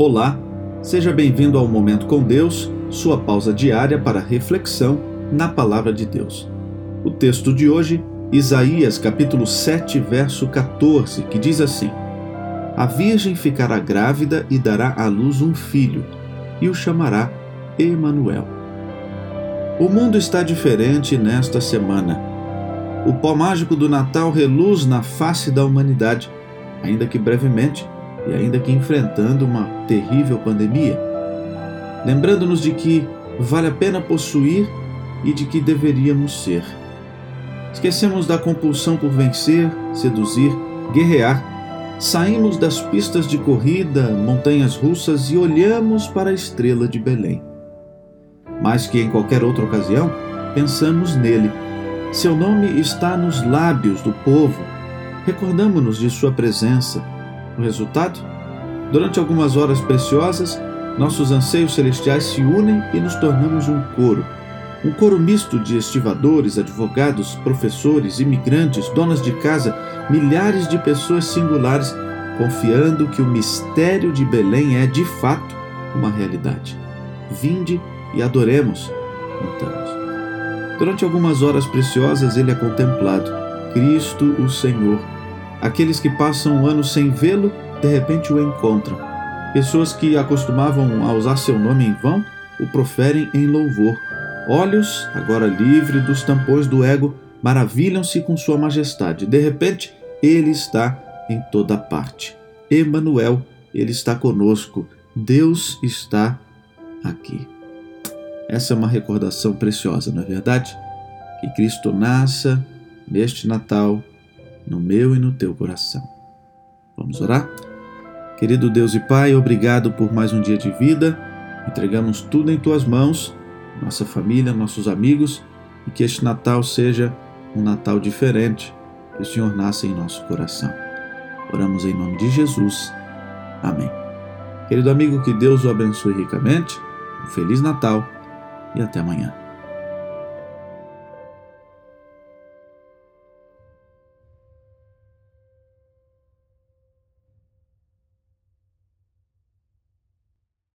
Olá, seja bem-vindo ao Momento com Deus, sua pausa diária para reflexão na Palavra de Deus. O texto de hoje, Isaías capítulo 7, verso 14, que diz assim: A virgem ficará grávida e dará à luz um filho, e o chamará Emanuel. O mundo está diferente nesta semana. O pó mágico do Natal reluz na face da humanidade, ainda que brevemente e ainda que enfrentando uma terrível pandemia, lembrando-nos de que vale a pena possuir e de que deveríamos ser. Esquecemos da compulsão por vencer, seduzir, guerrear. Saímos das pistas de corrida, montanhas russas e olhamos para a estrela de Belém. Mais que em qualquer outra ocasião, pensamos nele. Seu nome está nos lábios do povo. Recordamos-nos de sua presença o resultado? Durante algumas horas preciosas, nossos anseios celestiais se unem e nos tornamos um coro. Um coro misto de estivadores, advogados, professores, imigrantes, donas de casa, milhares de pessoas singulares, confiando que o mistério de Belém é, de fato, uma realidade. Vinde e adoremos, cantamos. Durante algumas horas preciosas, ele é contemplado, Cristo o Senhor Aqueles que passam um ano sem vê-lo, de repente o encontram. Pessoas que acostumavam a usar seu nome em vão, o proferem em louvor. Olhos, agora livre dos tampões do ego, maravilham-se com sua majestade. De repente, ele está em toda parte. Emanuel, ele está conosco. Deus está aqui. Essa é uma recordação preciosa, não é verdade? Que Cristo nasça neste Natal no meu e no teu coração. Vamos orar? Querido Deus e Pai, obrigado por mais um dia de vida. Entregamos tudo em tuas mãos, nossa família, nossos amigos, e que este Natal seja um Natal diferente, que o Senhor nasça em nosso coração. Oramos em nome de Jesus. Amém. Querido amigo, que Deus o abençoe ricamente. Um Feliz Natal e até amanhã.